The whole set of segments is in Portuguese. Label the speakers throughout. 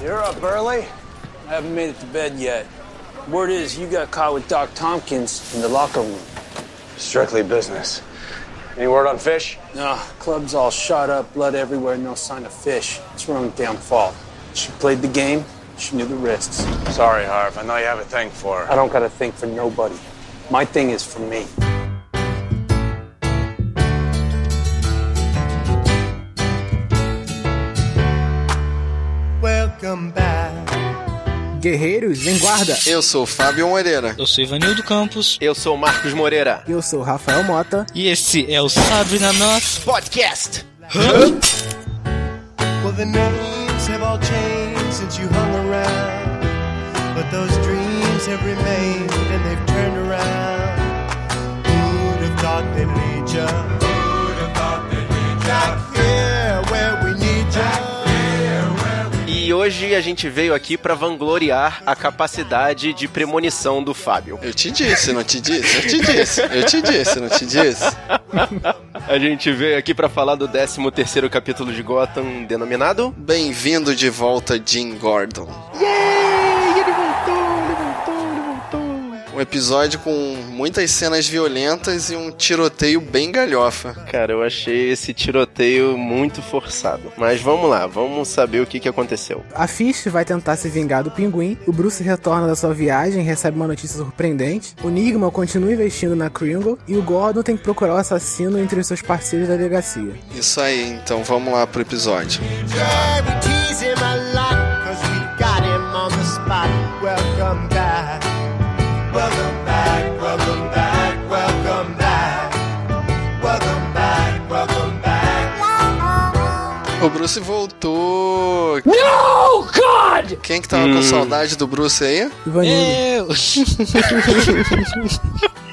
Speaker 1: You're up early? I haven't made it to bed yet. Word is you got caught with Doc Tompkins in the locker room.
Speaker 2: Strictly business. Any word on fish?
Speaker 1: No, club's all shot up, blood everywhere, no sign of fish. It's her own damn fault. She played the game, she knew the risks.
Speaker 2: Sorry, Harv. I know you have a thing for her.
Speaker 1: I don't got a thing for nobody. My thing is for me.
Speaker 3: Guerreiros em guarda.
Speaker 4: Eu sou o Fábio Moreira.
Speaker 5: Eu sou Ivanildo Campos.
Speaker 6: Eu sou o Marcos Moreira.
Speaker 3: Eu sou o Rafael Mota.
Speaker 5: E esse é o Sabe na Nós
Speaker 6: Podcast.
Speaker 7: Well, the names have all changed since you hung around. But those dreams have remained and they've turned around. Who'd have thought they'd lead ya?
Speaker 6: E hoje a gente veio aqui pra vangloriar a capacidade de premonição do Fábio.
Speaker 4: Eu te disse, não te disse? Eu te disse, eu te disse, não te disse?
Speaker 6: A gente veio aqui pra falar do 13 terceiro capítulo de Gotham, denominado...
Speaker 4: Bem-vindo de volta, Jim Gordon.
Speaker 6: Yay!
Speaker 4: Um episódio com muitas cenas violentas e um tiroteio bem galhofa.
Speaker 6: Cara, eu achei esse tiroteio muito forçado. Mas vamos lá, vamos saber o que, que aconteceu.
Speaker 3: A Fish vai tentar se vingar do pinguim. O Bruce retorna da sua viagem e recebe uma notícia surpreendente. O Nigma continua investindo na Kringle. E o Gordon tem que procurar o assassino entre os seus parceiros da delegacia.
Speaker 4: Isso aí, então vamos lá pro episódio.
Speaker 7: Yeah, we tease him a lot, cause we got him on the spot. Welcome back.
Speaker 4: O Bruce voltou.
Speaker 1: No, God!
Speaker 4: Quem que tava com saudade do Bruce aí?
Speaker 3: Ivanildo.
Speaker 5: Eu!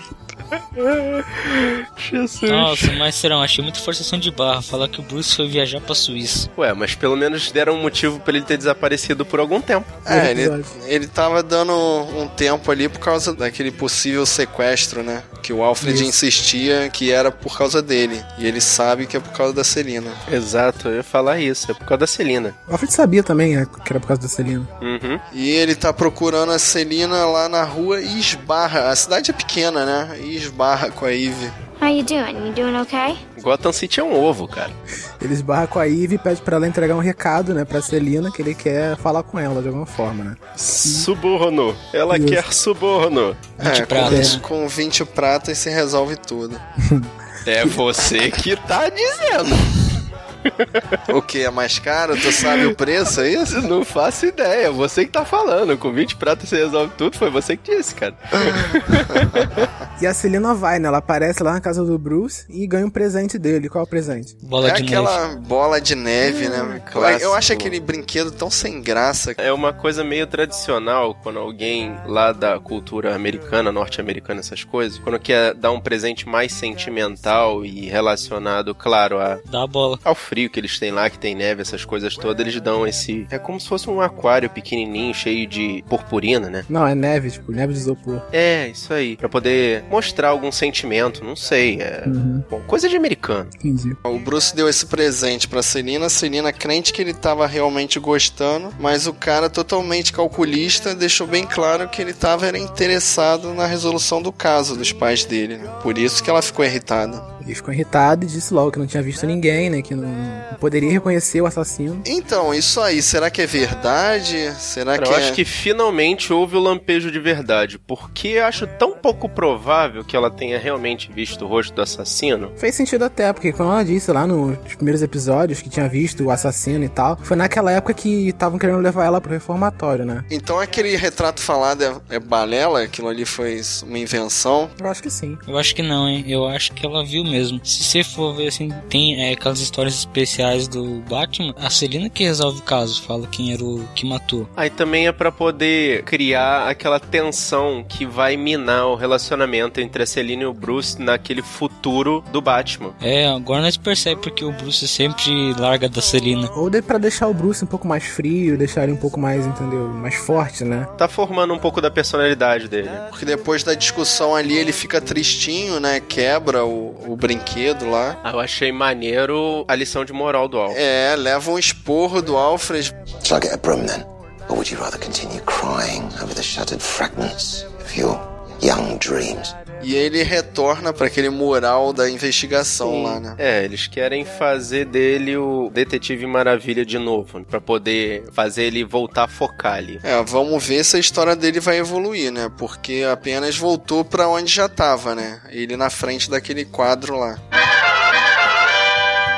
Speaker 6: Jesus.
Speaker 5: Nossa, mas serão, achei muita forçação de barra falar que o Bruce foi viajar pra Suíça.
Speaker 6: Ué, mas pelo menos deram um motivo pra ele ter desaparecido por algum tempo.
Speaker 4: É, ele, ele tava dando um tempo ali por causa daquele possível sequestro, né? Que o Alfred
Speaker 3: Isso.
Speaker 4: insistia que era por causa dele. E ele sabe que é por causa da Celina.
Speaker 6: Exato, eu ia falar isso, é por causa da Celina.
Speaker 3: O Alfred sabia também né, que era por causa da Celina.
Speaker 6: Uhum.
Speaker 4: E ele tá procurando a Celina lá na rua e esbarra. A cidade é pequena, né? E esbarra com a Eve.
Speaker 8: How you doing? You doing okay?
Speaker 6: Gotham City é um ovo, cara.
Speaker 3: Ele esbarra com a Eve e pede pra ela entregar um recado, né, pra Celina, que ele quer falar com ela de alguma forma, né?
Speaker 6: Suborno. Ela
Speaker 3: Isso.
Speaker 6: quer suborno.
Speaker 5: 20
Speaker 4: É,
Speaker 5: pratas.
Speaker 4: com, com 20 pratas se resolve tudo.
Speaker 6: É você que tá dizendo.
Speaker 4: O que? É mais caro? Tu sabe o preço, é isso?
Speaker 6: Não faço ideia, você que tá falando. Com 20 pratas você resolve tudo, foi você que disse, cara.
Speaker 3: E a Celina vai, né? Ela aparece lá na casa do Bruce e ganha um presente dele. Qual é o presente?
Speaker 5: Bola
Speaker 4: é
Speaker 5: de
Speaker 4: aquela
Speaker 5: neve.
Speaker 4: bola de neve, né?
Speaker 6: clássico.
Speaker 4: Eu acho aquele brinquedo tão sem graça.
Speaker 6: É uma coisa meio tradicional quando alguém lá da cultura americana, norte-americana, essas coisas, quando quer dar um presente mais sentimental e relacionado, claro, a,
Speaker 5: Dá a bola.
Speaker 6: ao frio que eles têm lá, que tem neve, essas coisas todas, eles dão esse. É como se fosse um aquário pequenininho, cheio de purpurina, né?
Speaker 3: Não, é neve, tipo, neve de isopor.
Speaker 6: É, isso aí. Pra poder mostrar algum sentimento, não sei. É.
Speaker 3: Uhum.
Speaker 6: Bom, coisa de americano.
Speaker 3: Entendi.
Speaker 4: O Bruce deu esse presente pra Celina, a Celina crente que ele tava realmente gostando, mas o cara totalmente calculista deixou bem claro que ele tava era interessado na resolução do caso dos pais dele. né? Por isso que ela ficou irritada.
Speaker 3: Ele ficou irritado e disse logo que não tinha visto ninguém, né? Que não não poderia reconhecer o assassino.
Speaker 4: Então, isso aí, será que é verdade? Será
Speaker 6: Cara,
Speaker 4: que
Speaker 6: eu
Speaker 4: é...
Speaker 6: acho que finalmente houve o lampejo de verdade, porque eu acho tão pouco provável que ela tenha realmente visto o rosto do assassino.
Speaker 3: Fez sentido até, porque como ela disse lá nos primeiros episódios que tinha visto o assassino e tal, foi naquela época que estavam querendo levar ela pro reformatório, né?
Speaker 4: Então aquele retrato falado é, é balela? Aquilo ali foi uma invenção?
Speaker 3: Eu acho que sim.
Speaker 5: Eu acho que não, hein? Eu acho que ela viu mesmo. Se você for ver assim, tem é, aquelas histórias especiais do Batman, a Celina que resolve o caso, fala quem era o que matou.
Speaker 6: Aí também é pra poder criar aquela tensão que vai minar o relacionamento entre a Celina e o Bruce naquele futuro do Batman.
Speaker 5: É, agora nós percebemos porque o Bruce sempre larga da Celina.
Speaker 3: Ou de, pra deixar o Bruce um pouco mais frio, deixar ele um pouco mais, entendeu? Mais forte, né?
Speaker 6: Tá formando um pouco da personalidade dele.
Speaker 4: Porque depois da discussão ali ele fica tristinho, né? Quebra o, o brinquedo lá.
Speaker 6: Ah, Eu achei maneiro a lição de moral do Al.
Speaker 4: É, leva um esporro do Alfred.
Speaker 2: So I'll get a broom then.
Speaker 9: Or would you rather continue crying over the shattered fragments of your young dreams?
Speaker 4: E ele retorna para aquele mural da investigação lá, né?
Speaker 6: É, eles querem fazer dele o Detetive Maravilha de novo, pra poder fazer ele voltar a focar ali.
Speaker 4: É, vamos ver se a história dele vai evoluir, né? Porque apenas voltou pra onde já tava, né? Ele na frente daquele quadro lá.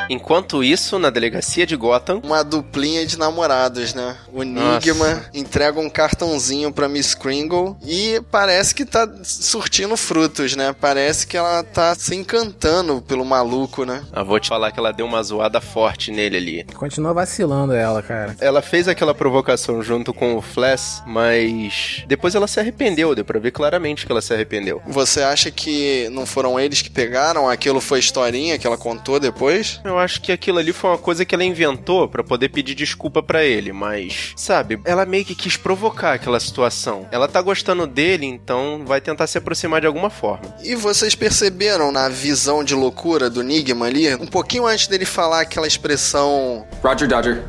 Speaker 6: Enquanto isso, na delegacia de Gotham,
Speaker 4: Uma duplinha de namorados, né? O Enigma entrega um cartãozinho pra Miss Kringle e parece que tá surtindo frutos, né? Parece que ela tá se encantando pelo maluco, né?
Speaker 6: eu vou te falar que ela deu uma zoada forte nele ali.
Speaker 3: Continua vacilando ela, cara.
Speaker 6: Ela fez aquela provocação junto com o Flash, mas depois ela se arrependeu, deu pra ver claramente que ela se arrependeu.
Speaker 4: Você acha que não foram eles que pegaram? Aquilo foi historinha que ela contou depois?
Speaker 6: Eu acho que aquilo ali foi uma coisa que ela inventou pra poder pedir desculpa pra ele, mas, sabe, ela meio que quis provocar aquela situação. Ela tá gostando dele, então vai tentar se aproximar de alguma forma.
Speaker 4: E vocês perceberam na visão de loucura do Enigma ali, um pouquinho antes dele falar aquela expressão
Speaker 10: Roger Dodger.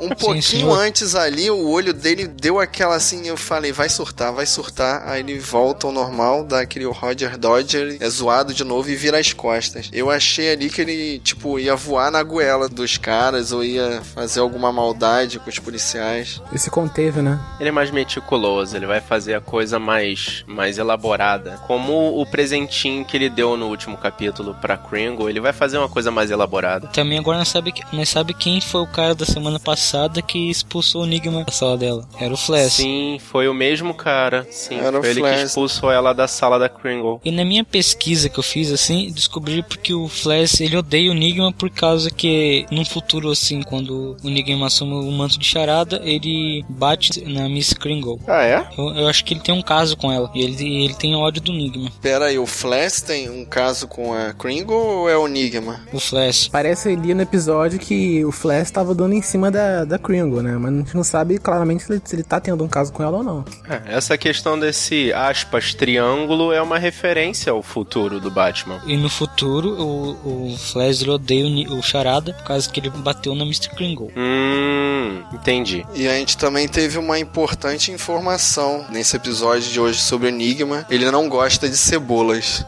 Speaker 4: Um pouquinho
Speaker 5: senhor.
Speaker 4: antes ali, o olho dele deu aquela assim, eu falei, vai surtar, vai surtar. Aí ele volta ao normal, dá aquele Roger Dodger, é zoado de novo e vira as costas. Eu achei ali que ele, tipo, ia voar na goela dos caras ou ia fazer alguma maldade com os policiais.
Speaker 3: Ele se conteve, né?
Speaker 6: Ele é mais meticuloso, ele vai fazer a coisa mais, mais elaborada. Como o presentinho que ele deu no último capítulo pra Kringle, ele vai fazer uma coisa mais elaborada.
Speaker 5: Também agora nós sabe, nós sabe quem foi o cara da semana passada que expulsou o Enigma da sala dela. Era o Flash.
Speaker 6: Sim, foi o mesmo cara. Sim,
Speaker 4: Era o
Speaker 6: foi ele
Speaker 4: Flash.
Speaker 6: que expulsou ela da sala da Kringle.
Speaker 5: E na minha pesquisa que eu fiz assim, descobri porque o Flash ele odeia o Enigma por causa que num futuro assim, quando o Enigma assume o manto de charada, ele bate na Miss Kringle.
Speaker 6: Ah, é?
Speaker 5: Eu, eu acho que ele tem um caso com ela. E ele, ele tem ódio do Enigma.
Speaker 4: Pera aí, o Flash tem um caso com a Kringle ou é o Enigma?
Speaker 5: O Flash.
Speaker 3: Parece ali no episódio que o Flash tava dando em cima da, da Kringle, né? Mas a gente não sabe claramente se ele, se ele tá tendo um caso com ela ou não.
Speaker 6: É, essa questão desse aspas triângulo é uma referência ao futuro do Batman.
Speaker 5: E no futuro, o, o Flash ele odeia o, Charada por causa que ele bateu na Mr. Kringle.
Speaker 6: Hum, entendi.
Speaker 4: E a gente também teve uma importante informação nesse episódio de hoje sobre o Enigma. Ele não gosta de cebolas.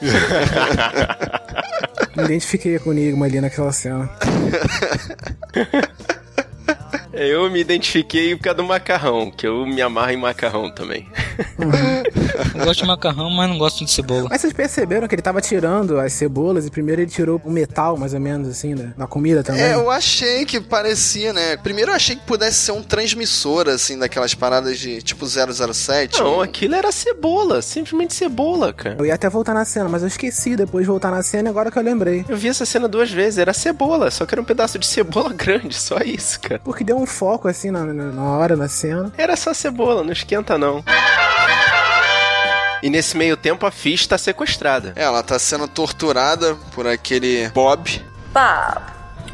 Speaker 3: Me identifiquei com o Enigma ali naquela cena.
Speaker 6: Eu me identifiquei por causa do macarrão, que eu me amarro em macarrão também.
Speaker 5: Eu gosto de macarrão, mas não gosto de cebola.
Speaker 3: Mas vocês perceberam que ele tava tirando as cebolas e primeiro ele tirou o metal, mais ou menos, assim, né? Na comida também.
Speaker 4: É, eu achei que parecia, né? Primeiro eu achei que pudesse ser um transmissor, assim, daquelas paradas de tipo 007.
Speaker 6: Não,
Speaker 4: um-
Speaker 6: aquilo era cebola, simplesmente cebola, cara.
Speaker 3: Eu ia até voltar na cena, mas eu esqueci depois de voltar na cena e agora que eu lembrei.
Speaker 6: Eu vi essa cena duas vezes, era cebola, só que era um pedaço de cebola grande, só isso, cara.
Speaker 3: Porque deu um foco assim na, na hora, na cena.
Speaker 6: Era só cebola, não esquenta não. E nesse meio tempo a Fish tá sequestrada.
Speaker 4: Ela tá sendo torturada por aquele Bob.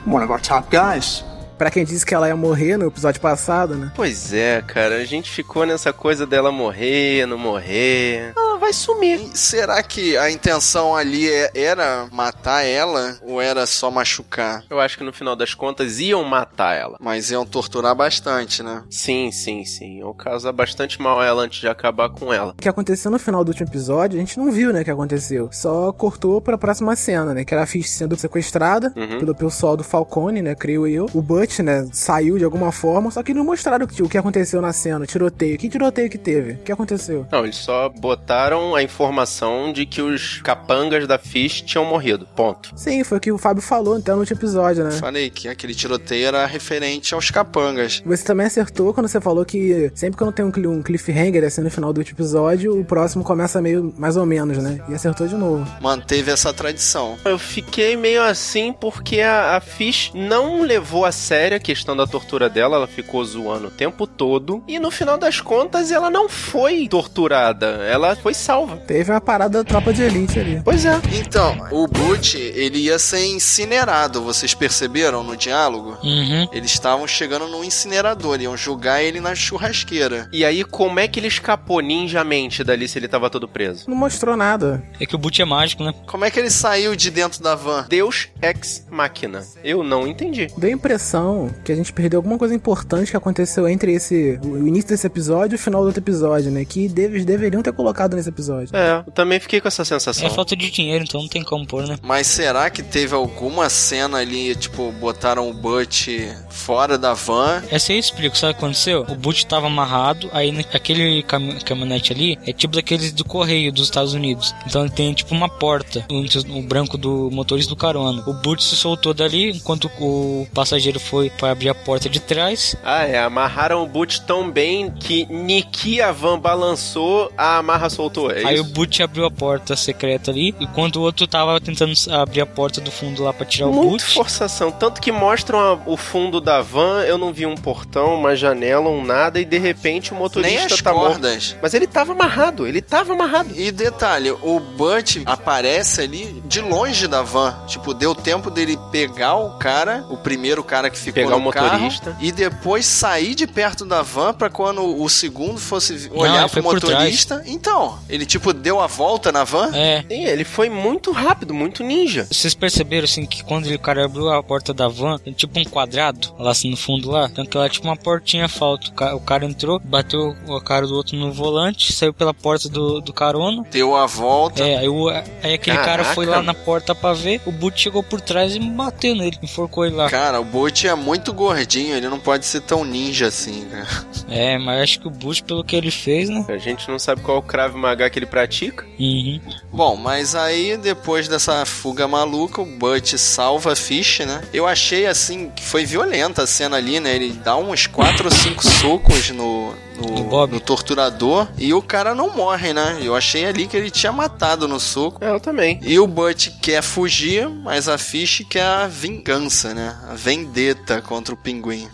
Speaker 10: One of our top guys.
Speaker 3: Pra quem disse que ela ia morrer no episódio passado, né?
Speaker 6: Pois é, cara, a gente ficou nessa coisa dela morrer, não morrer. Ela vai sumir.
Speaker 4: E será que a intenção ali é- era matar ela ou era só machucar?
Speaker 6: Eu acho que no final das contas iam matar ela.
Speaker 4: Mas iam torturar bastante, né?
Speaker 6: Sim, sim, sim. Iam causar bastante mal a ela antes de acabar com ela.
Speaker 3: O que aconteceu no final do último episódio, a gente não viu, né, o que aconteceu. Só cortou pra próxima cena, né? Que era a Fish sendo sequestrada
Speaker 6: Uhum.
Speaker 3: pelo pessoal do Falcone, né? Creio eu. O Né, saiu de alguma forma, só que não mostraram o que, aconteceu na cena, o tiroteio. Que tiroteio que teve? O que aconteceu?
Speaker 6: Não, eles só botaram a informação de que os capangas da Fish tinham morrido. Ponto.
Speaker 3: Sim, foi o que o Fábio falou até no último episódio, né?
Speaker 4: Falei que aquele tiroteio era referente aos capangas.
Speaker 3: Você também acertou quando você falou que sempre que eu não tenho um cli- um cliffhanger assim no final do último episódio, o próximo começa meio mais ou menos, né? E acertou de novo.
Speaker 4: Manteve essa tradição.
Speaker 6: Eu fiquei meio assim porque a, a Fish não levou a sério a questão da tortura dela, ela ficou zoando o tempo todo. E no final das contas, ela não foi torturada, ela foi salva.
Speaker 3: Teve uma parada da tropa de elite ali.
Speaker 6: Pois é.
Speaker 4: Então, o Butch, ele ia ser incinerado, vocês perceberam no diálogo?
Speaker 5: Uhum.
Speaker 4: Eles estavam chegando no incinerador, iam jogar ele na churrasqueira.
Speaker 6: E aí, como é que ele escapou ninjamente dali se ele tava todo preso?
Speaker 3: Não mostrou nada.
Speaker 5: É que o boot é mágico, né?
Speaker 4: Como é que ele saiu de dentro da van?
Speaker 6: Deus ex machina. Eu não entendi.
Speaker 3: Deu a impressão que a gente perdeu alguma coisa importante que aconteceu entre esse o início desse episódio e o final do outro episódio, né? Que eles deveriam ter colocado nesse episódio.
Speaker 6: É, eu também fiquei com essa sensação.
Speaker 5: É falta de dinheiro, então não tem como pôr, né?
Speaker 4: Mas será que teve alguma cena ali, tipo, botaram o Butch fora da van?
Speaker 5: Essa aí eu explico, sabe o que aconteceu? O boot tava amarrado, aí aquele cam caminhonete ali é tipo daqueles do correio dos Estados Unidos. Então ele tem tipo uma porta entre o branco do motorista do carona. O boot se soltou dali enquanto o passageiro foi para abrir a porta de trás.
Speaker 6: Ah, é. Amarraram o boot tão bem que Niki a van balançou, a amarra soltou. É
Speaker 5: aí o boot abriu a porta secreta ali, enquanto o outro tava tentando abrir a porta do fundo lá para tirar o
Speaker 6: Muito
Speaker 5: boot.
Speaker 6: forçação. Tanto que mostram a- o fundo da van, eu não vi um portão, uma janela, um nada, e de repente o motorista
Speaker 4: Nem as
Speaker 6: tá morto.
Speaker 4: cordas.
Speaker 6: Mas ele tava amarrado, ele tava amarrado.
Speaker 4: E detalhe, o Butch aparece ali de longe da van. Tipo, deu tempo dele pegar o cara, o primeiro cara que ficou
Speaker 6: Pegar
Speaker 4: no
Speaker 6: o motorista.
Speaker 4: carro, e depois sair de perto da van pra quando o segundo fosse olhar
Speaker 5: ele
Speaker 4: pro motorista. Então, ele tipo deu a volta na van?
Speaker 5: É.
Speaker 6: Sim, ele foi muito rápido, muito ninja.
Speaker 5: Vocês perceberam assim que quando o cara abriu a porta da van, tem tipo um quadrado lá assim no fundo lá, então que lá é tipo uma portinha falta. O ca- o cara entrou, bateu a cara do outro no volante, saiu pela porta do, do carona.
Speaker 4: Deu a volta.
Speaker 5: É, aí, o- aí aquele cara
Speaker 6: Caraca.
Speaker 5: foi lá na porta pra ver, o Boot chegou por trás e bateu nele, enforcou ele lá.
Speaker 4: Cara, o Butch é muito gordinho, ele não pode ser tão ninja assim, cara.
Speaker 5: É, mas acho que o Boot, pelo que ele fez, né?
Speaker 6: A gente não sabe qual é o Krav Maga que ele pratica.
Speaker 5: Uhum.
Speaker 4: Bom, mas aí depois dessa fuga maluca, o Butch salva a Fish, né? Eu achei assim que foi violenta a cena ali, né? Ele dá uns 4 ou 5 socos no, no,
Speaker 5: No Bob.
Speaker 4: no torturador e o cara não morre, né? Eu achei ali que ele tinha matado no soco.
Speaker 6: É, eu também.
Speaker 4: E o Butch quer fugir, mas a Fish quer a vingança, né? A vendetta contra o pinguim.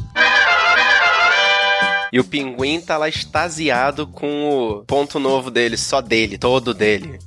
Speaker 6: E o pinguim tá lá extasiado com o ponto novo dele, só dele, todo dele.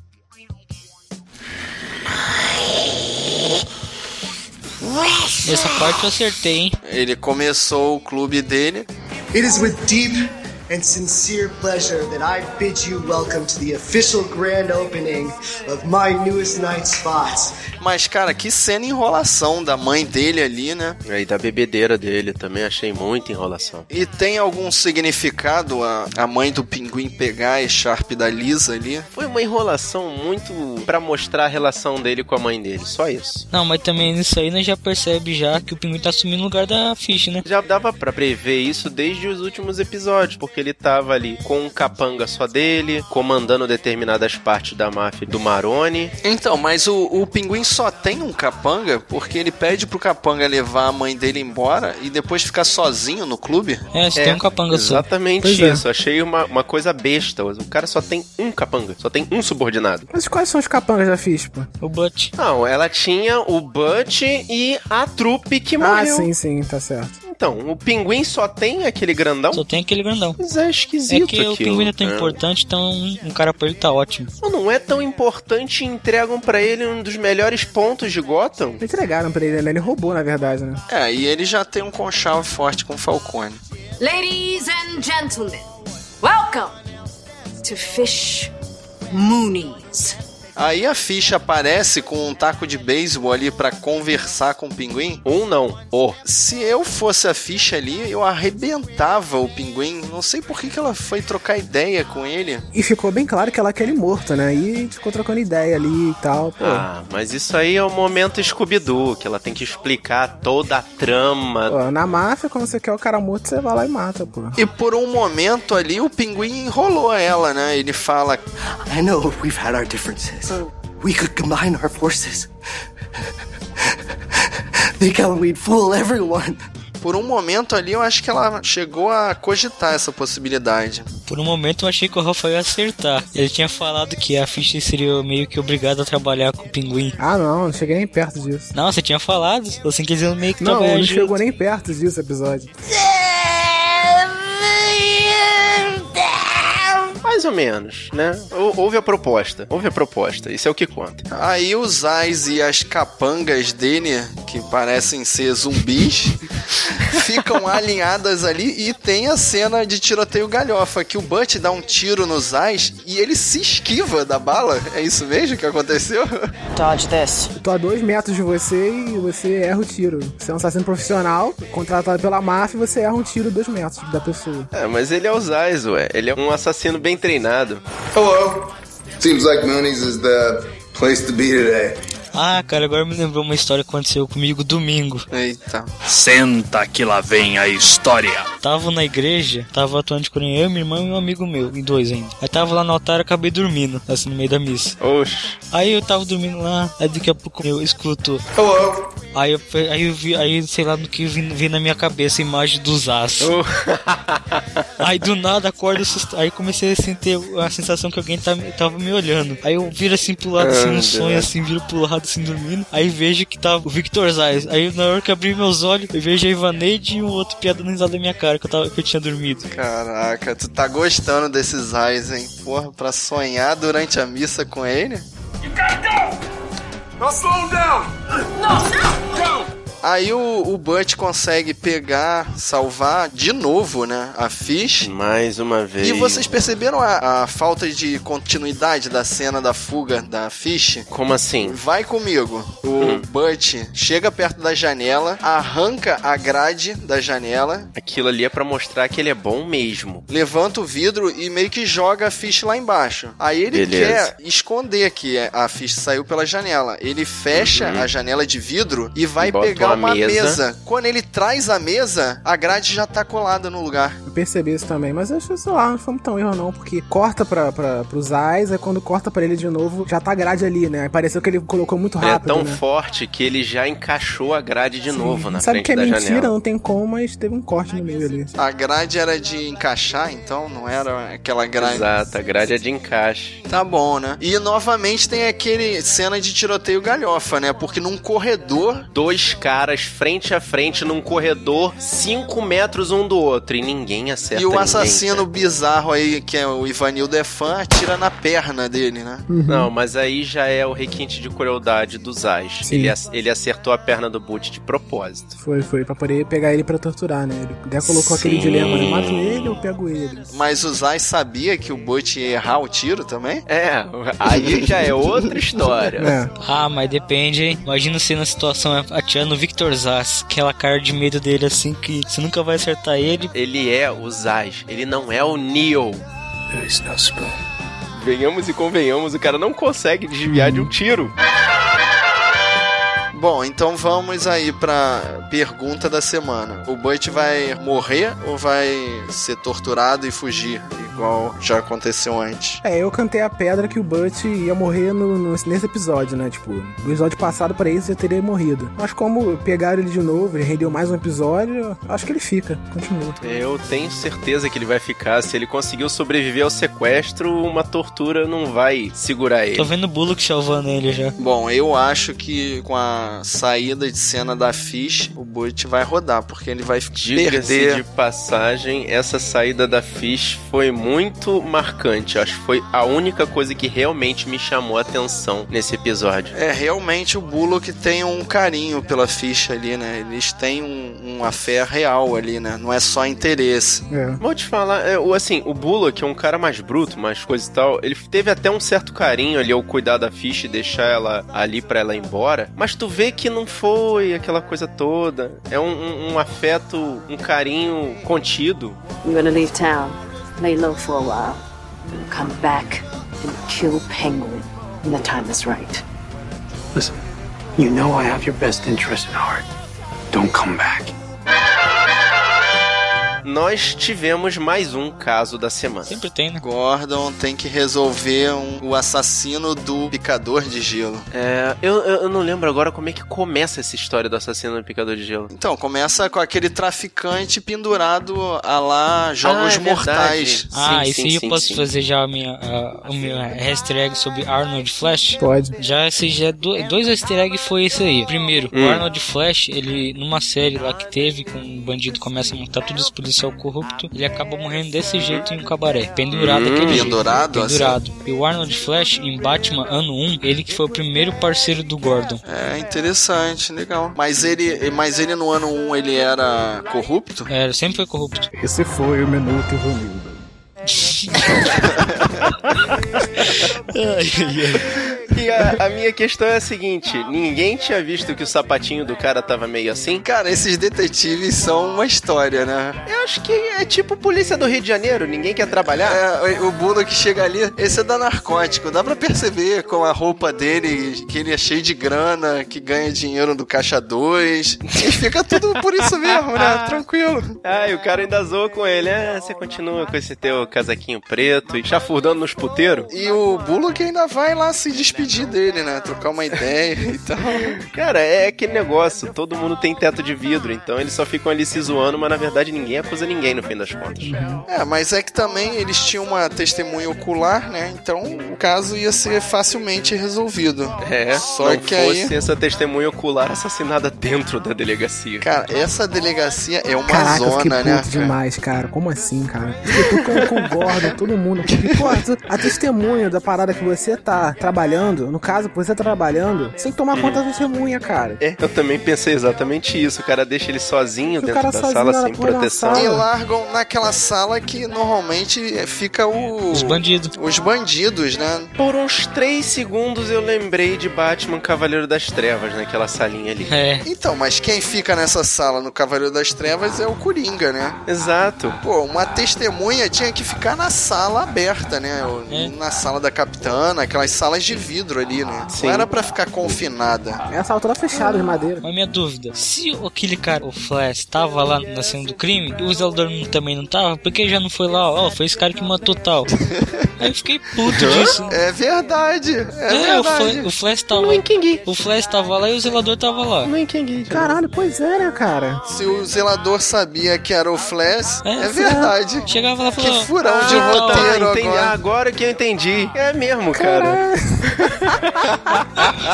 Speaker 5: Essa parte eu acertei, hein?
Speaker 4: Ele começou o clube dele.
Speaker 7: It is with deep and sincere pleasure that I bid you welcome to the official grand opening of my newest night spot.
Speaker 4: Mas, cara, que cena enrolação da mãe dele ali, né?
Speaker 6: Aí da bebedeira dele também achei muita enrolação.
Speaker 4: E tem algum significado a, a mãe do pinguim pegar a Sharp da Lisa ali?
Speaker 6: Foi uma enrolação muito pra mostrar a relação dele com a mãe dele, só isso.
Speaker 5: Não, mas também nisso aí nós já percebe já que o pinguim tá assumindo o lugar da Fish, né?
Speaker 6: Já dava pra prever isso desde os últimos episódios, porque ele tava ali com um capanga só dele, comandando determinadas partes da máfia do Maroni.
Speaker 4: Então, mas o, o pinguim só tem um capanga porque ele pede pro capanga levar a mãe dele embora e depois ficar sozinho no clube?
Speaker 5: É, se tem um capanga só.
Speaker 6: Exatamente
Speaker 3: Pois é.
Speaker 6: isso. Achei uma, uma coisa besta. O cara só tem um capanga, só tem um subordinado.
Speaker 3: Mas quais são os capangas da Fish, pô?
Speaker 5: O Butch.
Speaker 6: Não, ela tinha o Butch e a trupe que
Speaker 3: Ah,
Speaker 6: morreu.
Speaker 3: sim, sim, tá certo.
Speaker 6: Então, o pinguim só tem aquele grandão?
Speaker 5: Só tem aquele grandão.
Speaker 6: Mas é
Speaker 5: É
Speaker 6: esquisito
Speaker 5: que o
Speaker 6: aquilo.
Speaker 5: pinguim é tão
Speaker 6: É.
Speaker 5: importante, então um cara pra ele tá ótimo.
Speaker 6: Não, não é tão importante e entregam pra ele um dos melhores pontos de Gotham.
Speaker 3: Entregaram pra ele, né? Ele roubou, na verdade, né?
Speaker 4: É, e ele já tem um conchavo forte com o Falcone.
Speaker 11: Ladies and gentlemen, welcome to Fish Moonies.
Speaker 4: Aí a ficha aparece com um taco de beisebol ali pra conversar com o pinguim.
Speaker 6: Um não, o.
Speaker 4: Se eu fosse a ficha ali, eu arrebentava o pinguim. Não sei por que, que ela foi trocar ideia com ele.
Speaker 3: E ficou bem claro que ela quer ele morto, né? E ficou trocando ideia ali e tal. Pô,
Speaker 6: Ah, mas isso aí é o momento Scooby-Doo, que ela tem que explicar toda a trama.
Speaker 3: pô, na máfia, quando você quer o cara morto, você vai lá e mata, pô.
Speaker 4: E por um momento ali, o pinguim enrolou ela, né? Ele fala:
Speaker 10: I know we've had our differences. We could combine our forces. Think how we'd fool everyone.
Speaker 4: Por um momento ali, eu acho que ela chegou a cogitar essa possibilidade.
Speaker 5: Por um momento eu achei que o Rafael ia acertar. Ele tinha falado que a Fish seria meio que obrigada a trabalhar com o pinguim.
Speaker 3: Ah, não, não cheguei nem perto disso.
Speaker 5: Não, você tinha falado. Você quer dizer meio que
Speaker 3: Não, não
Speaker 5: junto.
Speaker 3: chegou nem perto disso episódio.
Speaker 6: Mais ou menos, né? Hou- Houve a proposta. Houve a proposta. Isso é o que conta.
Speaker 4: Aí os Ais e as capangas dele, que parecem ser zumbis, ficam alinhadas ali e tem a cena de tiroteio galhofa, que o Butch dá um tiro nos Ais e ele se esquiva da bala. É isso mesmo que aconteceu?
Speaker 12: Dodge this.
Speaker 3: Tô a dois metros de você e você erra o tiro. Você é um assassino profissional, contratado pela máfia, e você erra um tiro a dois metros da pessoa.
Speaker 6: É, mas ele é o Zais, ué. Ele é um assassino bem treinado.
Speaker 13: Hello. Seems like Mooney's is the place to be today.
Speaker 5: Ah, cara, agora me lembrou uma história que aconteceu comigo domingo.
Speaker 4: Eita.
Speaker 14: Senta que lá vem a história.
Speaker 5: Tava na igreja, tava atuando de corinha, eu, minha irmã e um amigo meu, e dois ainda. Aí tava lá no altar, acabei dormindo, assim, no meio da missa.
Speaker 6: Oxe.
Speaker 5: Aí eu tava dormindo lá, aí daqui a pouco eu escuto.
Speaker 13: Hello.
Speaker 5: Aí eu, aí eu vi, aí sei lá no que vi, vi na minha cabeça a imagem dos aços.
Speaker 6: Oh.
Speaker 5: Aí do nada acordo, aí comecei a sentir a sensação que alguém tá, tava me olhando. Aí eu viro assim pro lado, assim, no
Speaker 6: Deus.
Speaker 5: sonho, assim, viro pro lado, assim, dormindo. Aí vejo que tava o Victor Zayas. Aí na hora que abri meus olhos, eu vejo a Ivaneide e um outro piada dando risada da minha cara, que eu, tava, que eu tinha dormido.
Speaker 4: Caraca, tu tá gostando desses Ais, hein? Porra, pra sonhar durante a missa com ele?
Speaker 13: Now slow down. No, no,
Speaker 4: Aí o, o Butch consegue pegar, salvar de novo, né? A Fish.
Speaker 6: Mais uma vez.
Speaker 4: E vocês perceberam a, a falta de continuidade da cena da fuga da Fish?
Speaker 6: Como assim?
Speaker 4: Vai comigo. O Butch chega perto da janela, arranca a grade da janela,
Speaker 6: Aquilo ali é pra mostrar que ele é bom mesmo.
Speaker 4: levanta o vidro e meio que joga a Fish lá embaixo. Aí ele
Speaker 6: Beleza.
Speaker 4: quer esconder que a Fish saiu pela janela. Ele fecha a janela de vidro e vai
Speaker 6: Bota
Speaker 4: pegar uma
Speaker 6: mesa.
Speaker 4: mesa. Quando ele traz a mesa, a grade já tá colada no lugar.
Speaker 3: Eu percebi isso também, mas eu acho, sei lá, não foi tão erro não, porque corta pra, pra, pros Ais, aí quando corta pra ele de novo, já tá a grade ali, né? Aí Pareceu que ele colocou muito
Speaker 6: Ele é
Speaker 3: rápido,
Speaker 6: tão
Speaker 3: né?
Speaker 6: forte que ele já encaixou a grade de novo na
Speaker 3: Sabe
Speaker 6: frente
Speaker 3: que é
Speaker 6: da
Speaker 3: mentira,
Speaker 6: janela.
Speaker 3: não tem como, mas teve um corte no meio ali.
Speaker 4: A grade era de encaixar, então não era aquela grade.
Speaker 6: Exato, a grade é de encaixe.
Speaker 4: Tá bom, né? E novamente tem aquele cena de tiroteio galhofa, né? Porque num corredor.
Speaker 6: Dois caras frente a frente num corredor, 5 metros um do outro, e ninguém acerta
Speaker 4: e o
Speaker 6: ninguém,
Speaker 4: assassino bizarro aí, que é o Ivanildo é fã, atira na perna dele, né?
Speaker 6: Não, mas aí já é o requinte de crueldade dos Ais.
Speaker 3: Sim.
Speaker 6: Ele, ele acertou a perna do Boot de propósito.
Speaker 3: Foi, foi, pra poder pegar ele pra torturar, né? Ele até colocou aquele
Speaker 6: Sim.
Speaker 3: dilema, eu mato ele ou pego ele?
Speaker 4: Mas o Zay sabia que o Butch ia errar o tiro também?
Speaker 6: É, aí já é outra história.
Speaker 3: É.
Speaker 5: Ah, mas depende, hein? Imagina você na situação atirando o Victor Zaz, aquela cara de medo dele assim que você nunca vai acertar ele.
Speaker 6: Ele é o Zaz, ele não é o Neo.
Speaker 14: There is no spoon.
Speaker 6: Venhamos e convenhamos, o cara não consegue desviar de um tiro.
Speaker 4: Bom, então vamos aí pra pergunta da semana. O Butch vai morrer ou vai ser torturado e fugir, igual já aconteceu antes?
Speaker 3: É, eu cantei a pedra que o Butch ia morrer no, no- nesse episódio, né? Tipo, no episódio passado pra isso já teria morrido. Mas como pegaram ele de novo, ele rendeu mais um episódio, acho que ele fica, continua.
Speaker 6: Eu tenho certeza que ele vai ficar. Se ele conseguiu sobreviver ao sequestro, uma tortura não vai segurar ele.
Speaker 5: Tô vendo o Bullock salvando ele já.
Speaker 4: Bom, eu acho que com a saída de cena da Fish, o Butch vai rodar, porque ele vai
Speaker 6: Diga-se
Speaker 4: perder.
Speaker 6: de passagem, essa saída da Fish foi muito marcante. Acho que foi a única coisa que realmente me chamou a atenção nesse episódio.
Speaker 4: É, realmente o Bullock tem um carinho pela Fish ali, né? Eles têm um, uma fé real ali, né? Não é só interesse.
Speaker 3: É.
Speaker 6: Vou te falar, é, o- assim, o Bullock é um cara mais bruto, mais coisa e tal. Ele teve até um certo carinho ali ao cuidar da Fish e deixar ela ali pra ela ir embora. Mas tu vê que não foi aquela coisa toda. É um, um- um afeto, um carinho contido.
Speaker 12: I'm gonna leave town, lay low for a while, then come back and kill Penguin when the time is right.
Speaker 14: Listen, you know I have your best interest at heart. Don't come back.
Speaker 6: Nós tivemos mais um caso da semana.
Speaker 5: Sempre tem, né?
Speaker 4: Gordon tem que resolver um- o assassino do picador de gelo.
Speaker 6: É, eu, eu eu não lembro agora como é que começa essa história do assassino do picador de gelo.
Speaker 4: Então, começa com aquele traficante pendurado a lá Jogos
Speaker 6: Ah, é
Speaker 4: Mortais.
Speaker 6: verdade.
Speaker 5: Ah,
Speaker 6: Sim,
Speaker 5: e
Speaker 6: sim,
Speaker 5: se
Speaker 6: sim,
Speaker 5: eu posso
Speaker 6: sim.
Speaker 5: fazer já a minha, a, o meu hashtag sobre Arnold Flash?
Speaker 3: Pode.
Speaker 5: Já esse já é do- dois easter eggs foi esse aí. Primeiro,
Speaker 6: Hum.
Speaker 5: o Arnold Flash, ele numa série lá que teve, com um bandido começa a montar todos os policiais policial corrupto, ele acaba morrendo desse jeito em um cabaré, pendurado
Speaker 4: Hum,
Speaker 5: aquele jeito.
Speaker 4: pendurado,
Speaker 5: Pendurado. E o Arnold Flash, em Batman ano 1, ele que foi o primeiro parceiro do Gordon.
Speaker 4: É interessante, legal. Mas ele, mas ele no ano 1 ele era corrupto?
Speaker 5: É, ele sempre foi corrupto.
Speaker 3: Esse foi o Minuto Romildo.
Speaker 6: E a, a minha questão é a seguinte: ninguém tinha visto que o sapatinho do cara tava meio assim?
Speaker 4: Cara, esses detetives são uma história, né?
Speaker 6: Eu acho que é tipo polícia do Rio de Janeiro, ninguém quer trabalhar.
Speaker 4: É, o Bulo que chega ali, esse é da narcótico. Dá pra perceber com a roupa dele que ele é cheio de grana, que ganha dinheiro do caixa 2. E fica tudo por isso mesmo, né? Tranquilo.
Speaker 6: Ah, e o cara ainda zoou com ele. Ah, você continua com esse teu casaquinho preto e chafurdando nos puteiros?
Speaker 4: E o Bulo que ainda vai lá se despedir dele, né? Trocar uma ideia e tal.
Speaker 6: Cara, é aquele negócio, todo mundo tem teto de vidro, então eles só ficam ali se zoando, mas na verdade ninguém acusa ninguém no fim das contas.
Speaker 4: É, mas é que também eles tinham uma testemunha ocular, né? Então o caso ia ser facilmente resolvido.
Speaker 6: É,
Speaker 4: Só
Speaker 6: não
Speaker 4: que
Speaker 6: fosse
Speaker 4: aí.
Speaker 6: essa testemunha ocular assassinada dentro da delegacia.
Speaker 4: Cara, essa delegacia é uma
Speaker 3: Caraca,
Speaker 4: zona,
Speaker 3: puto
Speaker 4: né?
Speaker 3: demais, cara. Como assim, cara? Eu tô com, com o Gordon, todo mundo. Porque, pô, a testemunha da parada que você tá trabalhando, no caso, você tá trabalhando, você tem que tomar conta da testemunha, cara.
Speaker 6: É, eu também pensei exatamente isso. O cara deixa ele sozinho dentro da
Speaker 3: sozinho
Speaker 6: sala sem proteção.
Speaker 4: E largam naquela sala que normalmente fica o.
Speaker 5: Os bandidos.
Speaker 4: Os bandidos, né?
Speaker 6: Por uns três segundos eu lembrei de Batman Cavaleiro das Trevas naquela salinha ali.
Speaker 5: É.
Speaker 4: Então, mas quem fica nessa sala no Cavaleiro das Trevas é o Coringa, né?
Speaker 6: Exato.
Speaker 4: Pô, uma testemunha tinha que ficar na sala aberta, né?
Speaker 5: É.
Speaker 4: Na sala da capitana, aquelas salas de vidro ali, né?
Speaker 6: Sim.
Speaker 4: Não era pra ficar confinada.
Speaker 3: Essa sala toda fechada de madeira.
Speaker 5: Mas minha dúvida, se aquele cara, o Flash, tava lá na cena do crime, e o Zeldor também não tava, por que já não foi lá, ó, foi esse cara que matou tal? Aí eu fiquei puto disso.
Speaker 4: É verdade, é,
Speaker 5: É, o,
Speaker 4: verdade.
Speaker 5: Fla- o Flash tava. O Flash tava lá e o zelador tava lá.
Speaker 6: Não entendi.
Speaker 3: Caralho, pois é, né, cara?
Speaker 4: Se o zelador sabia que era o Flash, é,
Speaker 5: É,
Speaker 4: verdade.
Speaker 5: Chegava lá e
Speaker 4: Que
Speaker 5: falou.
Speaker 4: furão de
Speaker 5: "Ah, tal."
Speaker 4: roteiro
Speaker 6: entendi.
Speaker 4: agora.
Speaker 6: Agora que eu entendi. É mesmo, cara.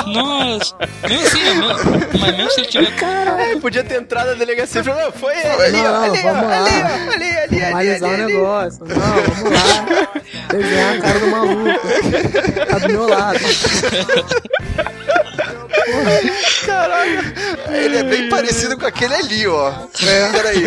Speaker 5: Nossa, mesmo assim, é mesmo- mas mesmo se ele tiver.
Speaker 6: É, podia ter entrado na delegacia e falou, "Não, foi ele.
Speaker 3: Não,
Speaker 6: ali, ó,
Speaker 3: não,
Speaker 6: ali, ó,
Speaker 3: vamos lá.
Speaker 6: ali, ó, ali, ali, ali,
Speaker 3: Normalizar
Speaker 6: ali,
Speaker 3: o
Speaker 6: ali.
Speaker 3: negócio. Não, vamos lá. A cara do maluco. Tá do meu lado.
Speaker 4: Ele é bem parecido com aquele ali, ó. É. Peraí.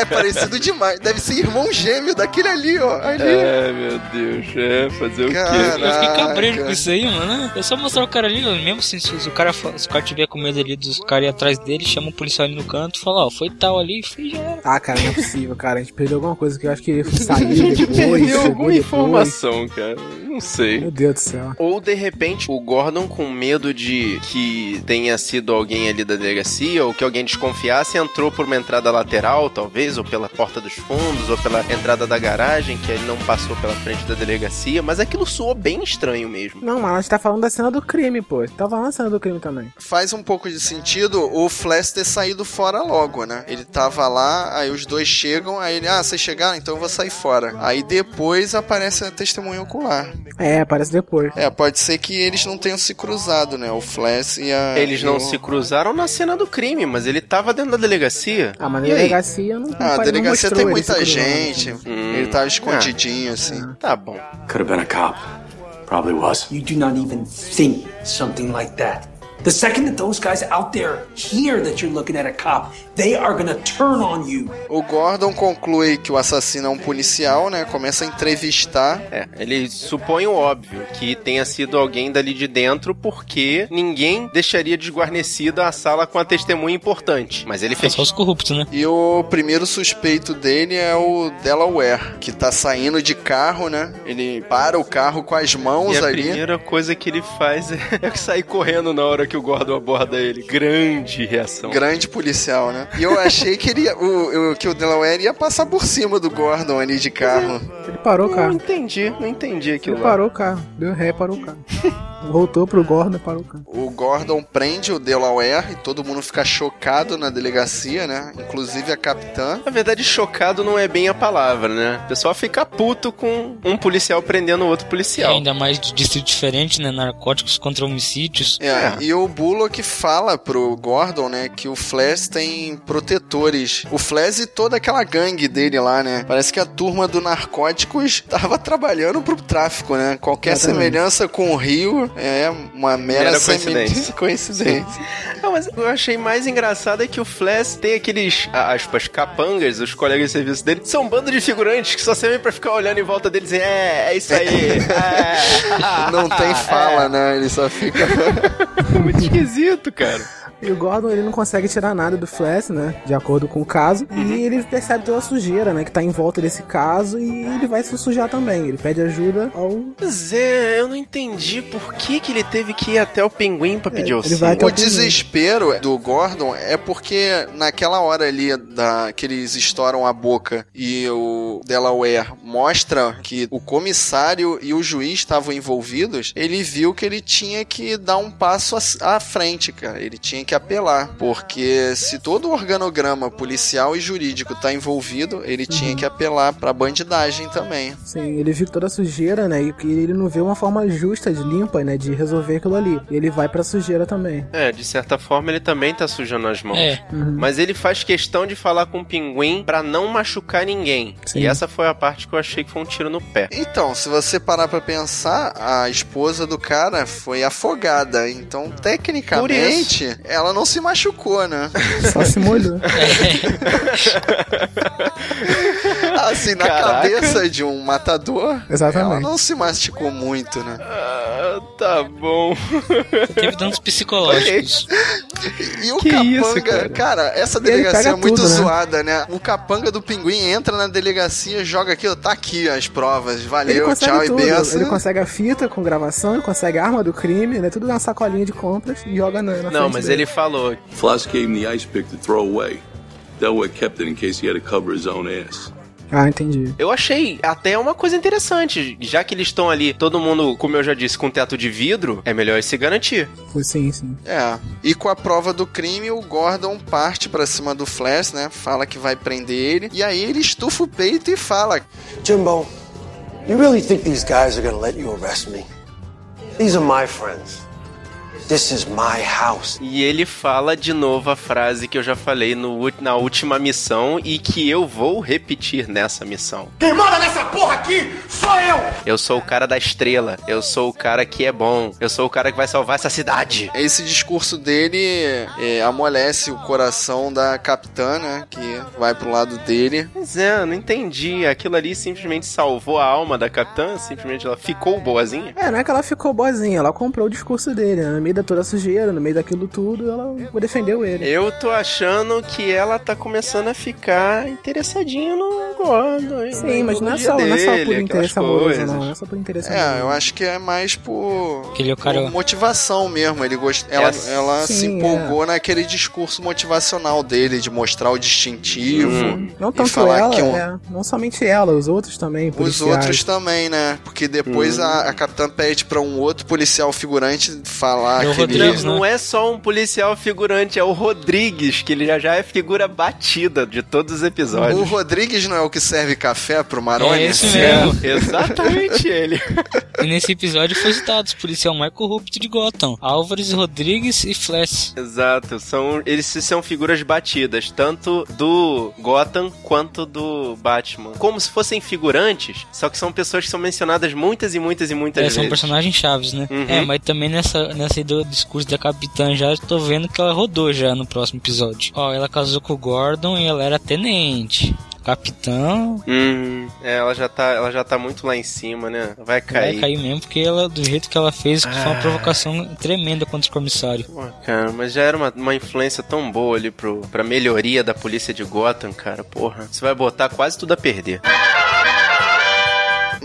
Speaker 4: É parecido demais. Deve ser irmão gêmeo daquele ali, ó. Ali.
Speaker 6: É, meu Deus. É, fazer o quê?
Speaker 5: Eu fiquei cabreiro
Speaker 4: Caraca.
Speaker 5: com isso aí, mano. É só mostrar o cara ali, ó, mesmo assim, se o cara, se o cara tiver com medo ali dos caras atrás dele, chama o policial ali no canto e fala, ó, foi tal ali, foi já era.
Speaker 3: Ah, cara, não é possível, cara. A gente perdeu alguma coisa que eu acho que saiu depois.
Speaker 6: Perdeu alguma
Speaker 3: depois.
Speaker 6: informação, cara. Não sei.
Speaker 3: Meu Deus do céu.
Speaker 6: Ou de repente o Gordon, com medo de que tenha sido alguém ali da delegacia, ou que alguém desconfiasse, entrou por uma entrada lateral, talvez, ou pela porta dos fundos, ou pela entrada da garagem, que ele não passou pela frente da delegacia. Mas aquilo soou bem estranho mesmo.
Speaker 3: Não, mas a gente tá falando da cena do crime, pô. Tava falando da cena do crime também.
Speaker 4: Faz um pouco de sentido o Flash ter saído fora logo, né? Ele tava lá, aí os dois chegam, aí ele, ah, vocês chegaram? Então eu vou sair fora. Aí depois aparece a testemunha ocular.
Speaker 3: É, aparece depois.
Speaker 4: É, pode ser que eles não tenham se cruzado, né? O Flash e a.
Speaker 6: Eles não
Speaker 4: o-
Speaker 6: se cruzaram na cena do crime, mas ele tava dentro da delegacia.
Speaker 3: Ah, mas na delegacia não, não
Speaker 4: Ah, a delegacia tem muita gente.
Speaker 6: Hum.
Speaker 4: Ele tava escondidinho, assim.
Speaker 6: Tá bom.
Speaker 14: Could have been a cop. Probably was.
Speaker 15: You do not even think something like that. The second that those guys out there hear that you're looking at a cop, they are gonna turn on you.
Speaker 4: O Gordon conclui que o assassino é um policial, né? Começa a entrevistar.
Speaker 6: É, ele supõe o óbvio, que tenha sido alguém dali de dentro, porque ninguém deixaria desguarnecida a sala com a testemunha importante. Mas ele
Speaker 5: É
Speaker 6: fez.
Speaker 5: só os corruptos, né?
Speaker 4: E o primeiro suspeito dele é o Delaware, que tá saindo de carro, né? Ele para o carro com as mãos
Speaker 6: E a
Speaker 4: ali.
Speaker 6: primeira coisa que ele faz é, é sair correndo na hora que o Gordon aborda ele. Grande reação.
Speaker 4: Grande policial, né? E eu achei que, ele ia- o, o- que o Delaware ia passar por cima do Gordon ali de carro.
Speaker 3: Ele parou o
Speaker 6: Não
Speaker 3: carro.
Speaker 6: entendi, não entendi aquilo
Speaker 3: Ele
Speaker 6: lá.
Speaker 3: parou o carro. Deu ré, parou o carro. Voltou pro Gordon para o campo.
Speaker 4: O Gordon prende o Delaware e todo mundo fica chocado na delegacia, né? Inclusive a capitã.
Speaker 6: Na verdade, chocado não é bem a palavra, né? O pessoal fica puto com um policial prendendo outro
Speaker 5: É,
Speaker 6: policial.
Speaker 5: ainda mais de distrito diferente, né? Narcóticos contra homicídios.
Speaker 4: É, e o Bullock fala pro Gordon, né, que o Flash tem protetores. O Flash e toda aquela gangue dele lá, né? Parece que a turma do Narcóticos tava trabalhando pro tráfico, né? Qualquer
Speaker 6: Exatamente.
Speaker 4: semelhança com o Rio é uma mera,
Speaker 6: Mera coincidência.
Speaker 4: coincidência.
Speaker 6: Não, mas eu achei mais engraçado é que o Flash tem aqueles, aspas, capangas, os colegas de serviço dele, são um bando de figurantes que só servem pra ficar olhando em volta deles e é, é isso aí. é.
Speaker 4: Não tem fala, né? Ele só fica.
Speaker 6: Muito esquisito, cara.
Speaker 3: E o Gordon ele não consegue tirar nada do Flash, né? De acordo com o caso. E ele percebe toda a sujeira, né? Que tá em volta desse caso. E ele vai se sujar também. Ele pede ajuda ao.
Speaker 6: Pois é, eu não entendi por que, que ele teve que ir até o pinguim pra pedir auxílio.
Speaker 4: O desespero do Gordon é porque naquela hora ali da, que eles estouram a boca e o Delaware mostra que o comissário e o juiz estavam envolvidos, ele viu que ele tinha que dar um passo à, à frente, cara. Ele tinha que apelar. Porque se todo o organograma policial e jurídico tá envolvido, ele tinha
Speaker 3: Uhum.
Speaker 4: que apelar pra bandidagem também.
Speaker 3: Sim, ele viu toda a sujeira, né? E que ele não vê uma forma justa, de limpa, né? De resolver aquilo ali. E ele vai pra sujeira também.
Speaker 6: É, de certa forma ele também tá sujando as mãos.
Speaker 3: É. Uhum.
Speaker 6: Mas ele faz questão de falar com o pinguim pra não machucar ninguém.
Speaker 4: Sim.
Speaker 6: E essa foi a parte que eu achei que foi um tiro no pé.
Speaker 4: Então, se você parar pra pensar, a esposa do cara foi afogada. Então, tecnicamente, ela não se machucou, né?
Speaker 3: Só se molhou.
Speaker 4: assim, na
Speaker 6: Caraca.
Speaker 4: cabeça de um matador,
Speaker 3: Exatamente.
Speaker 4: ela não se machucou muito, né?
Speaker 6: Ah, tá bom.
Speaker 5: Teve danos psicológicos.
Speaker 4: E o
Speaker 5: Que
Speaker 4: capanga,
Speaker 5: isso,
Speaker 4: cara?
Speaker 5: cara?
Speaker 4: essa
Speaker 5: Ele
Speaker 4: delegacia é muito
Speaker 5: tudo, né?
Speaker 4: zoada, né? O capanga do pinguim entra na delegacia, joga aqui, ó, tá aqui as provas, valeu, tchau
Speaker 3: tudo.
Speaker 4: e benção.
Speaker 3: Ele consegue a fita com gravação, ele consegue a arma do crime, né? Tudo na sacolinha de compras e joga na, na
Speaker 6: Não,
Speaker 3: frente
Speaker 6: mas
Speaker 3: dele.
Speaker 6: ele falou.
Speaker 16: Floss gave him the ice pick to throw away. Delaware kept it in case he had to cover his own ass.
Speaker 3: Ah, entendi.
Speaker 6: Eu achei até uma coisa interessante. Já que eles estão ali, todo mundo, como eu já disse, com teto de vidro, é melhor se garantir.
Speaker 3: Sim, sim.
Speaker 4: É. E com a prova do crime, o Gordon parte pra cima do Flash, né? Fala que vai prender ele. E aí ele estufa o peito e fala:
Speaker 10: Jimbo, you really think these guys are gonna let you arrest me? These are my friends. This is my house.
Speaker 6: E ele fala de novo a frase que eu já falei no, na última missão e que eu vou repetir nessa missão.
Speaker 17: Quem manda nessa porra aqui sou eu!
Speaker 6: Eu sou o cara da estrela. Eu sou o cara que é bom. Eu sou o cara que vai salvar essa cidade.
Speaker 4: Esse discurso dele é, amolece o coração da capitã, né? Que vai pro lado dele.
Speaker 6: Pois é, eu não entendi. Aquilo ali simplesmente salvou a alma da capitã? Simplesmente ela ficou boazinha?
Speaker 3: É, não é que ela ficou boazinha, ela comprou o discurso dele, né? Da toda a sujeira, no meio daquilo tudo, ela defendeu ele.
Speaker 6: Eu tô achando que ela tá começando a ficar interessadinha no Gordon. hein?
Speaker 3: Sim, mas não é só, não é só
Speaker 6: dele,
Speaker 3: por interesse amoroso, não. Não é só por interesse
Speaker 4: É,
Speaker 3: amoroso.
Speaker 4: eu acho que é mais por,
Speaker 5: é o cara-
Speaker 4: por motivação mesmo. Ele gost... Ela,
Speaker 6: É,
Speaker 4: ela se
Speaker 3: sim,
Speaker 4: empolgou naquele discurso motivacional dele, de mostrar o distintivo.
Speaker 6: Hum.
Speaker 3: Não tanto
Speaker 4: falar
Speaker 3: ela,
Speaker 4: que um-
Speaker 3: é, não somente ela, os outros também,
Speaker 4: Os
Speaker 3: policiais.
Speaker 4: outros também, né? Porque depois
Speaker 6: Hum.
Speaker 4: a, a capitã pede pra um outro policial figurante falar
Speaker 5: É
Speaker 4: aquele...
Speaker 5: Rodrigues, né?
Speaker 6: Não é só um policial figurante, é o Rodrigues, que ele já, já é figura batida de todos os
Speaker 4: O
Speaker 6: episódios.
Speaker 4: Rodrigues não é o que serve café pro Maroni?
Speaker 5: É esse mesmo.
Speaker 6: Exatamente ele.
Speaker 5: E nesse episódio foi citado o policial mais corrupto de Gotham: Álvares, Rodrigues e Flash.
Speaker 6: Exato, são, eles são figuras batidas, tanto do Gotham quanto do Batman. Como se fossem figurantes, só que são pessoas que são mencionadas muitas e muitas e muitas
Speaker 5: É,
Speaker 6: vezes.
Speaker 5: são personagens chaves, né?
Speaker 6: Uhum.
Speaker 5: É, mas também nessa, nessa ideia do discurso da capitã já tô vendo que ela rodou já no próximo episódio. Ó, ela casou com o Gordon e ela era tenente. Capitão
Speaker 6: Hum, é, ela já tá, ela já tá muito lá em cima, né? Vai cair.
Speaker 5: vai cair mesmo, porque ela, do jeito que ela fez, que foi uma
Speaker 6: Ah.
Speaker 5: provocação tremenda contra o comissário.
Speaker 6: Pô, cara, mas já era uma, uma influência tão boa ali pro, pra melhoria da polícia de Gotham, cara. Porra, você vai botar quase tudo a perder.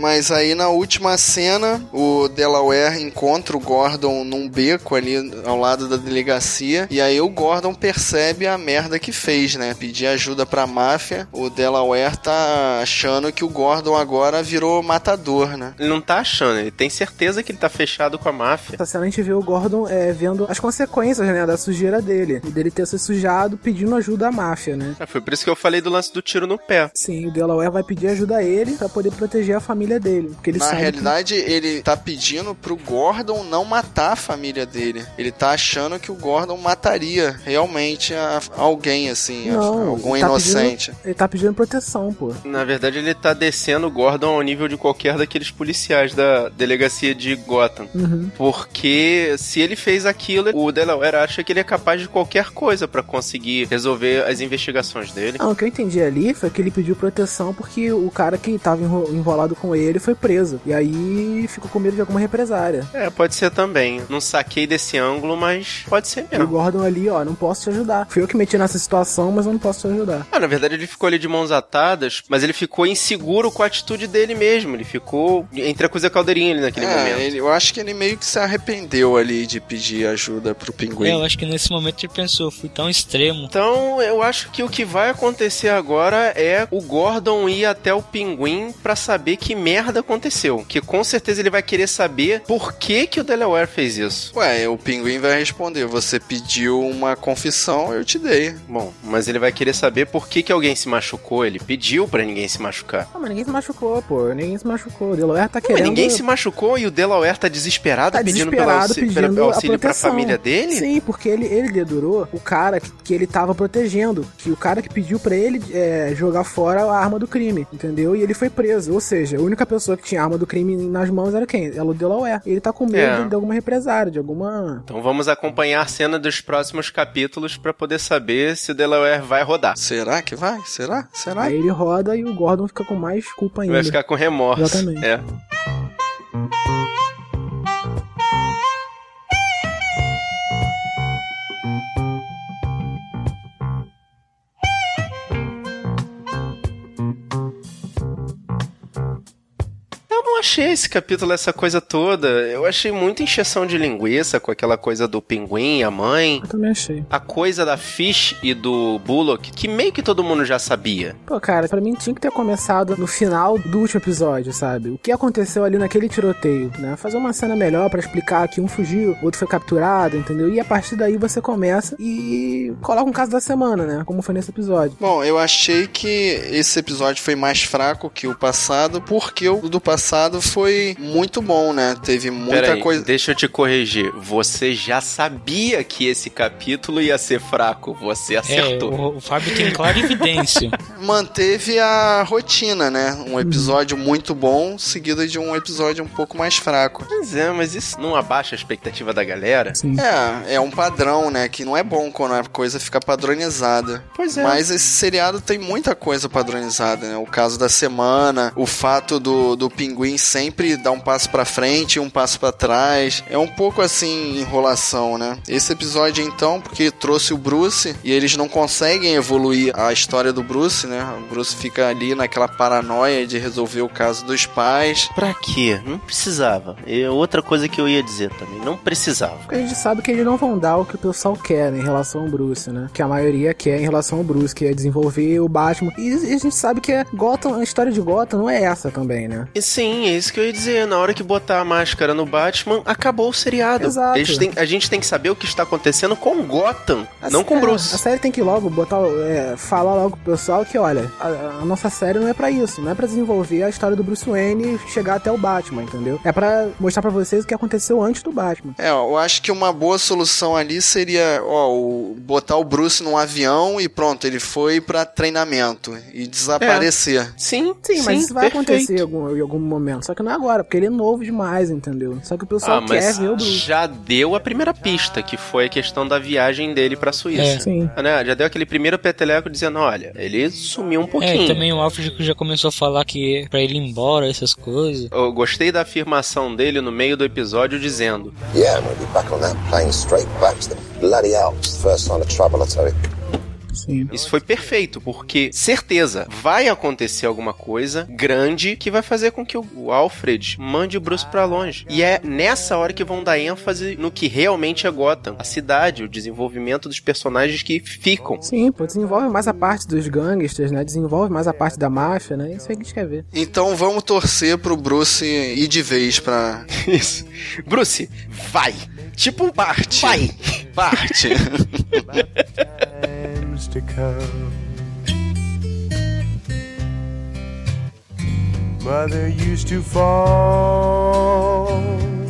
Speaker 4: Mas aí na última cena, o Delaware encontra o Gordon num beco ali ao lado da delegacia. E aí o Gordon percebe a merda que fez, né? Pedir ajuda pra máfia. O Delaware tá achando que o Gordon agora virou matador, né?
Speaker 6: Ele não tá achando, ele tem certeza que ele tá fechado com a máfia.
Speaker 3: Essa cena a gente vê o Gordon é, vendo as consequências, né, da sujeira dele. E dele ter se sujado pedindo ajuda à máfia, né?
Speaker 6: É, foi por isso que eu falei do lance do tiro no pé.
Speaker 3: Sim, o Delaware vai pedir ajuda a ele pra poder proteger a família dele. Porque ele
Speaker 4: Na
Speaker 3: sabe
Speaker 4: realidade, ele tá pedindo pro Gordon não matar a família dele. Ele tá achando que o Gordon mataria realmente a- alguém, assim,
Speaker 3: que...
Speaker 4: a-
Speaker 3: Não,
Speaker 4: algum
Speaker 3: ele tá
Speaker 4: inocente.
Speaker 3: pedindo- ele tá pedindo proteção, pô.
Speaker 6: Na verdade, ele tá descendo o Gordon ao nível de qualquer daqueles policiais da delegacia de Gotham.
Speaker 3: Uhum.
Speaker 6: Porque se ele fez aquilo, o Delaware acha que ele é capaz de qualquer coisa pra conseguir resolver as investigações dele.
Speaker 3: Não, o que eu entendi ali foi que ele pediu proteção porque o cara que tava enro- enrolado com ele foi preso. E aí ficou com medo de alguma represária.
Speaker 6: É, pode ser também. Não saquei desse ângulo, mas pode ser
Speaker 3: E o
Speaker 6: mesmo.
Speaker 3: Gordon ali, ó, não posso te ajudar. Fui eu que meti nessa situação, mas eu não posso te ajudar.
Speaker 6: Ah, na verdade ele ficou ali de mãos atadas, mas ele ficou inseguro com a atitude dele mesmo. Ele ficou entre a coisa e a caldeirinha ali naquele
Speaker 4: É,
Speaker 6: momento.
Speaker 4: ele- eu acho que ele meio que se arrependeu ali de pedir ajuda pro pinguim.
Speaker 5: É, eu acho que nesse momento ele pensou, fui tão extremo.
Speaker 6: Então, eu acho que o que vai acontecer agora é o Gordon ir até o pinguim pra saber que merda aconteceu. Que com certeza ele vai querer saber por que que o Delaware fez isso.
Speaker 4: Ué, o pinguim vai responder: Você pediu uma confissão, eu te dei.
Speaker 6: Bom, mas ele vai querer saber por que que alguém se machucou. Ele pediu pra ninguém se machucar.
Speaker 3: Ah, mas ninguém se machucou, pô. Ninguém se machucou. O Delaware tá
Speaker 6: Mas
Speaker 3: querendo...
Speaker 6: ninguém se machucou e o Delaware tá desesperado
Speaker 3: Tá
Speaker 6: pedindo
Speaker 3: desesperado
Speaker 6: pelo auxílio,
Speaker 3: pedindo
Speaker 6: pelo
Speaker 3: a
Speaker 6: auxílio pra família dele?
Speaker 3: Sim, porque ele, ele dedurou o cara que, que ele tava protegendo. Que o cara que pediu pra ele é, jogar fora a arma do crime, entendeu? E ele foi preso. Ou seja, a única pessoa que tinha arma do crime nas mãos era quem? Era o Delaware. Ele tá com medo
Speaker 6: É.
Speaker 3: de, alguma represária, de alguma.
Speaker 6: Então vamos acompanhar a cena dos próximos capítulos pra poder saber se o Delaware vai rodar.
Speaker 4: Será que vai? Será? Será?
Speaker 3: Aí ele roda e o Gordon fica com mais culpa ainda.
Speaker 6: Vai ficar com remorso.
Speaker 3: Exatamente.
Speaker 6: É. achei esse capítulo essa coisa toda. Eu achei muita encheção de linguiça com aquela coisa do pinguim, a mãe.
Speaker 3: Eu também achei.
Speaker 6: A coisa da Fish e do Bullock, que meio que todo mundo já sabia.
Speaker 3: Pô, cara, pra mim tinha que ter começado no final do último episódio, sabe? O que aconteceu ali naquele tiroteio, né? Fazer uma cena melhor pra explicar que um fugiu, o outro foi capturado, entendeu? E a partir daí você começa e coloca um caso da semana, né? Como foi nesse episódio.
Speaker 4: Bom, eu achei que esse episódio foi mais fraco que o passado, porque o do passado foi muito bom, né? Teve muita
Speaker 6: Peraí,
Speaker 4: coisa.
Speaker 6: deixa eu te corrigir. Você já sabia que esse capítulo ia ser fraco. Você
Speaker 5: É,
Speaker 6: acertou.
Speaker 5: o, o Fábio tem clara evidência.
Speaker 4: Manteve a rotina, né? Um episódio muito bom, seguido de um episódio um pouco mais fraco.
Speaker 6: Pois é, mas isso não abaixa a expectativa da galera?
Speaker 3: Sim.
Speaker 4: É, é um padrão, né? Que não é bom quando a coisa fica padronizada.
Speaker 6: Pois é.
Speaker 4: Mas esse seriado tem muita coisa padronizada, né? O caso da semana, o fato do, do pinguim sempre dar um passo pra frente e um passo pra trás. É um pouco assim, enrolação, né? Esse episódio, então, porque trouxe o Bruce e eles não conseguem evoluir a história do Bruce, né? O Bruce fica ali naquela paranoia de resolver o caso dos pais.
Speaker 6: Pra quê? Não precisava. E outra coisa que eu ia dizer também, não precisava.
Speaker 3: Porque a gente sabe que eles não vão dar o que o pessoal quer né, em relação ao Bruce, né? Que a maioria quer em relação ao Bruce, que é desenvolver o Batman. E a gente sabe que é Gotham, a história de Gotham não é essa também, né?
Speaker 6: E sim, é isso que eu ia dizer. Na hora que botar a máscara no Batman, acabou o seriado.
Speaker 3: Exato.
Speaker 6: Eles têm- a gente tem que saber o que está acontecendo com Gotham,
Speaker 3: A
Speaker 6: não com
Speaker 3: é,
Speaker 6: Bruce.
Speaker 3: A série tem que logo botar, é, falar logo pro pessoal que, olha, a, a nossa série não é pra isso, não é pra desenvolver a história do Bruce Wayne e chegar até o Batman, entendeu? É pra mostrar pra vocês o que aconteceu antes do Batman.
Speaker 4: É, eu acho que uma boa solução ali seria, ó, o- botar o Bruce num avião e pronto, ele foi pra treinamento e desaparecer.
Speaker 6: Sim,
Speaker 3: Sim, mas isso vai
Speaker 6: perfeito.
Speaker 3: acontecer em algum, em algum momento. Só que não é agora, porque ele é novo demais, entendeu? Só que o pessoal
Speaker 6: Ah,
Speaker 3: quer
Speaker 6: mas
Speaker 3: ver o Bruce.
Speaker 6: já deu a primeira pista, que foi a questão da viagem dele pra Suíça.
Speaker 5: É.
Speaker 3: Sim.
Speaker 6: Né? Já deu aquele primeiro peteleco dizendo, olha, ele sumiu um pouquinho.
Speaker 5: É, e também o Alfred já começou a falar que é pra ele ir embora, essas coisas.
Speaker 6: Eu gostei da afirmação dele no meio do episódio dizendo:
Speaker 9: Yeah, I'm gonna be back on that plane straight back to the bloody Alps. First sign of trouble, I tell you.
Speaker 3: Sim.
Speaker 6: Isso foi perfeito, porque certeza vai acontecer alguma coisa grande que vai fazer com que o Alfred mande o Bruce pra longe. E é nessa hora que vão dar ênfase no que realmente é Gotham, a cidade, o desenvolvimento dos personagens que ficam.
Speaker 3: Sim, pô, desenvolve mais a parte dos gangsters, né? Desenvolve mais a parte da máfia, né? Isso aí que a gente quer ver.
Speaker 4: Então vamos torcer pro Bruce ir de vez pra.
Speaker 6: Isso. Bruce, vai! Tipo,
Speaker 4: parte.
Speaker 6: Vai!
Speaker 4: Parte!
Speaker 7: times to come. Mother used to fall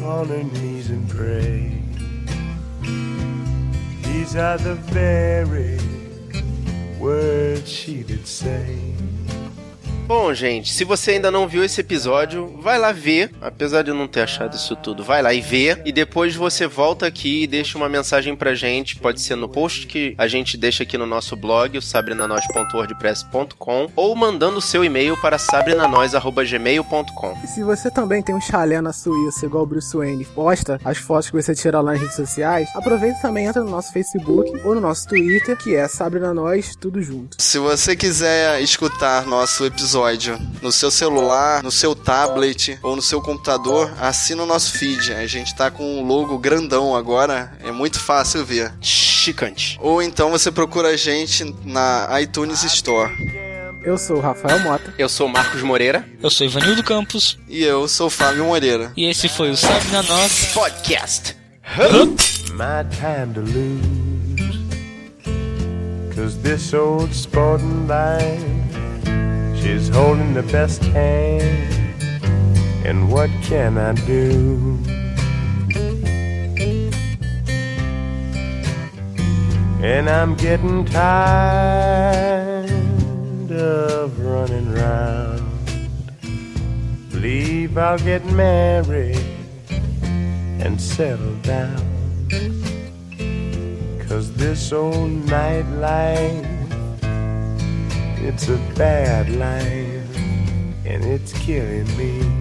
Speaker 7: on her knees and pray. These are the very words she did say.
Speaker 6: Bom, gente, se você ainda não viu esse episódio, vai lá ver. Apesar de eu não ter achado isso tudo, vai lá e vê. E depois você volta aqui e deixa uma mensagem pra gente. Pode ser no post que a gente deixa aqui no nosso blog, o sabrinanois.wordpress.com, ou mandando o seu e-mail para sabrinanois.gmail.com.
Speaker 3: E se você também tem um chalé na Suíça, igual o Bruce Wayne, posta as fotos que você tira lá nas redes sociais, aproveita e também entra no nosso Facebook ou no nosso Twitter, que é Sabrina Nós, tudo junto.
Speaker 4: Se você quiser escutar nosso episódio no seu celular, no seu tablet ou no seu computador, assina o nosso feed. A gente tá com um logo grandão agora, é muito fácil ver.
Speaker 6: Chicante.
Speaker 4: Ou então você procura a gente na iTunes Store.
Speaker 3: Eu sou o Rafael Mota.
Speaker 6: Eu sou o Marcos Moreira.
Speaker 5: Eu sou Ivanildo Campos.
Speaker 4: E eu sou o Fábio Moreira.
Speaker 5: E esse foi o Sabe na Nós
Speaker 6: Podcast.
Speaker 7: My time to lose. Cause this old sporting life, she's holding the best hand. And what can I do? And I'm getting tired of running round. Believe I'll get married and settle down. Cause this old nightlife, it's a bad life, and it's killing me.